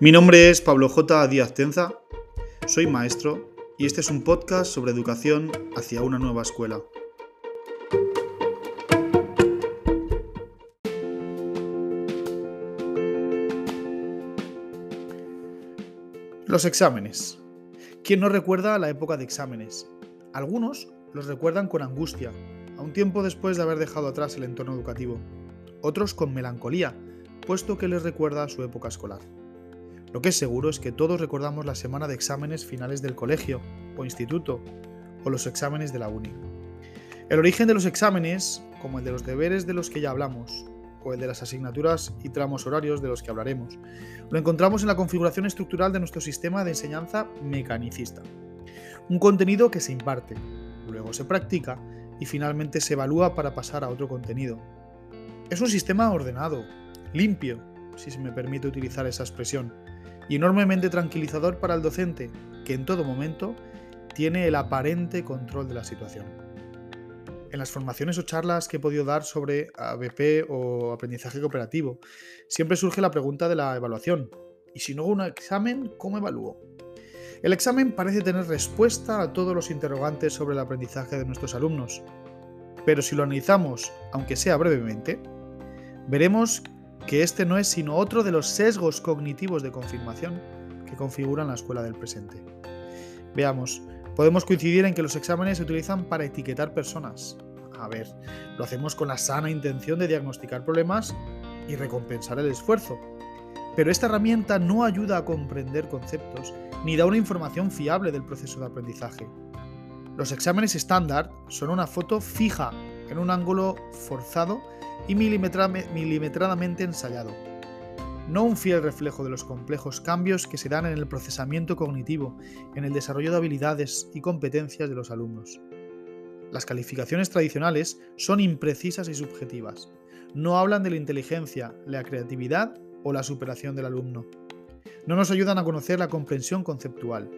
Mi nombre es Pablo J. Díaz Tenza, soy maestro y este es un podcast sobre educación hacia una nueva escuela. Los exámenes. ¿Quién no recuerda la época de exámenes? Algunos los recuerdan con angustia, a un tiempo después de haber dejado atrás el entorno educativo. Otros con melancolía, puesto que les recuerda a su época escolar. Lo que es seguro es que todos recordamos la semana de exámenes finales del colegio o instituto o los exámenes de la uni. El origen de los exámenes, como el de los deberes de los que ya hablamos, o el de las asignaturas y tramos horarios de los que hablaremos, lo encontramos en la configuración estructural de nuestro sistema de enseñanza mecanicista. Un contenido que se imparte, luego se practica y finalmente se evalúa para pasar a otro contenido. Es un sistema ordenado, limpio, si se me permite utilizar esa expresión, y enormemente tranquilizador para el docente, que en todo momento tiene el aparente control de la situación. En las formaciones o charlas que he podido dar sobre ABP o aprendizaje cooperativo, siempre surge la pregunta de la evaluación. ¿Y si no hago un examen, cómo evalúo? El examen parece tener respuesta a todos los interrogantes sobre el aprendizaje de nuestros alumnos, pero si lo analizamos, aunque sea brevemente, veremos que este no es sino otro de los sesgos cognitivos de confirmación que configuran la escuela del presente. Veamos, podemos coincidir en que los exámenes se utilizan para etiquetar personas. A ver, lo hacemos con la sana intención de diagnosticar problemas y recompensar el esfuerzo. Pero esta herramienta no ayuda a comprender conceptos ni da una información fiable del proceso de aprendizaje. Los exámenes estándar son una foto fija en un ángulo forzado y milimetradamente ensayado, no un fiel reflejo de los complejos cambios que se dan en el procesamiento cognitivo, en el desarrollo de habilidades y competencias de los alumnos. Las calificaciones tradicionales son imprecisas y subjetivas. No hablan de la inteligencia, la creatividad o la superación del alumno. No nos ayudan a conocer la comprensión conceptual.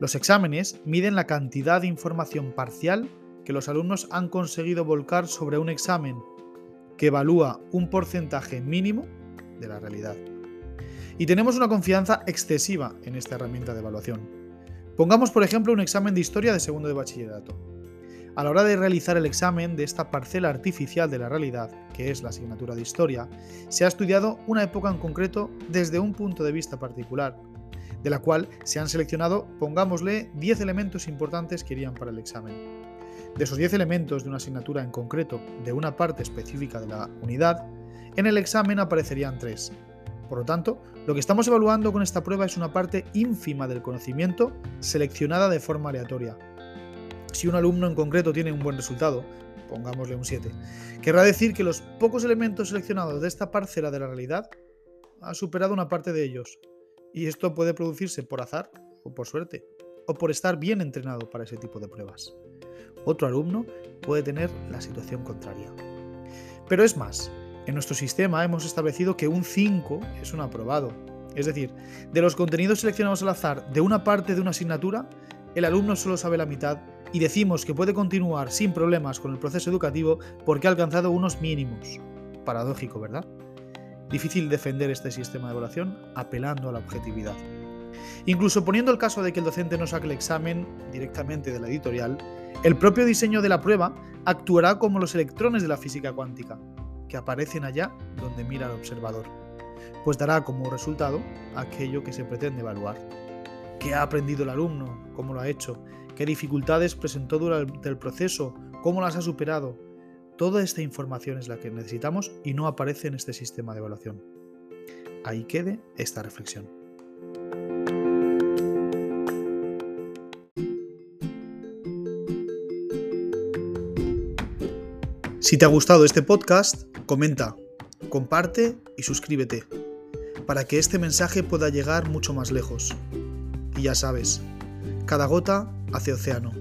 Los exámenes miden la cantidad de información parcial que los alumnos han conseguido volcar sobre un examen que evalúa un porcentaje mínimo de la realidad. Y tenemos una confianza excesiva en esta herramienta de evaluación. Pongamos, por ejemplo, un examen de historia de segundo de bachillerato. A la hora de realizar el examen de esta parcela artificial de la realidad, que es la asignatura de historia, se ha estudiado una época en concreto desde un punto de vista particular, de la cual se han seleccionado, pongámosle, 10 elementos importantes que irían para el examen. De esos 10 elementos de una asignatura en concreto de una parte específica de la unidad, en el examen aparecerían 3. Por lo tanto, lo que estamos evaluando con esta prueba es una parte ínfima del conocimiento seleccionada de forma aleatoria. Si un alumno en concreto tiene un buen resultado, pongámosle un 7, querrá decir que los pocos elementos seleccionados de esta parcela de la realidad ha superado una parte de ellos. Y esto puede producirse por azar o por suerte, o por estar bien entrenado para ese tipo de pruebas. Otro alumno puede tener la situación contraria. Pero es más, en nuestro sistema hemos establecido que un 5 es un aprobado. Es decir, de los contenidos seleccionados al azar de una parte de una asignatura, el alumno solo sabe la mitad y decimos que puede continuar sin problemas con el proceso educativo porque ha alcanzado unos mínimos. Paradójico, ¿verdad? Difícil defender este sistema de evaluación apelando a la objetividad. Incluso poniendo el caso de que el docente no saque el examen directamente de la editorial, el propio diseño de la prueba actuará como los electrones de la física cuántica, que aparecen allá donde mira el observador, pues dará como resultado aquello que se pretende evaluar. ¿Qué ha aprendido el alumno? ¿Cómo lo ha hecho? ¿Qué dificultades presentó durante el proceso? ¿Cómo las ha superado? Toda esta información es la que necesitamos y no aparece en este sistema de evaluación. Ahí quede esta reflexión. Si te ha gustado este podcast, comenta, comparte y suscríbete, para que este mensaje pueda llegar mucho más lejos. Y ya sabes, cada gota hace océano.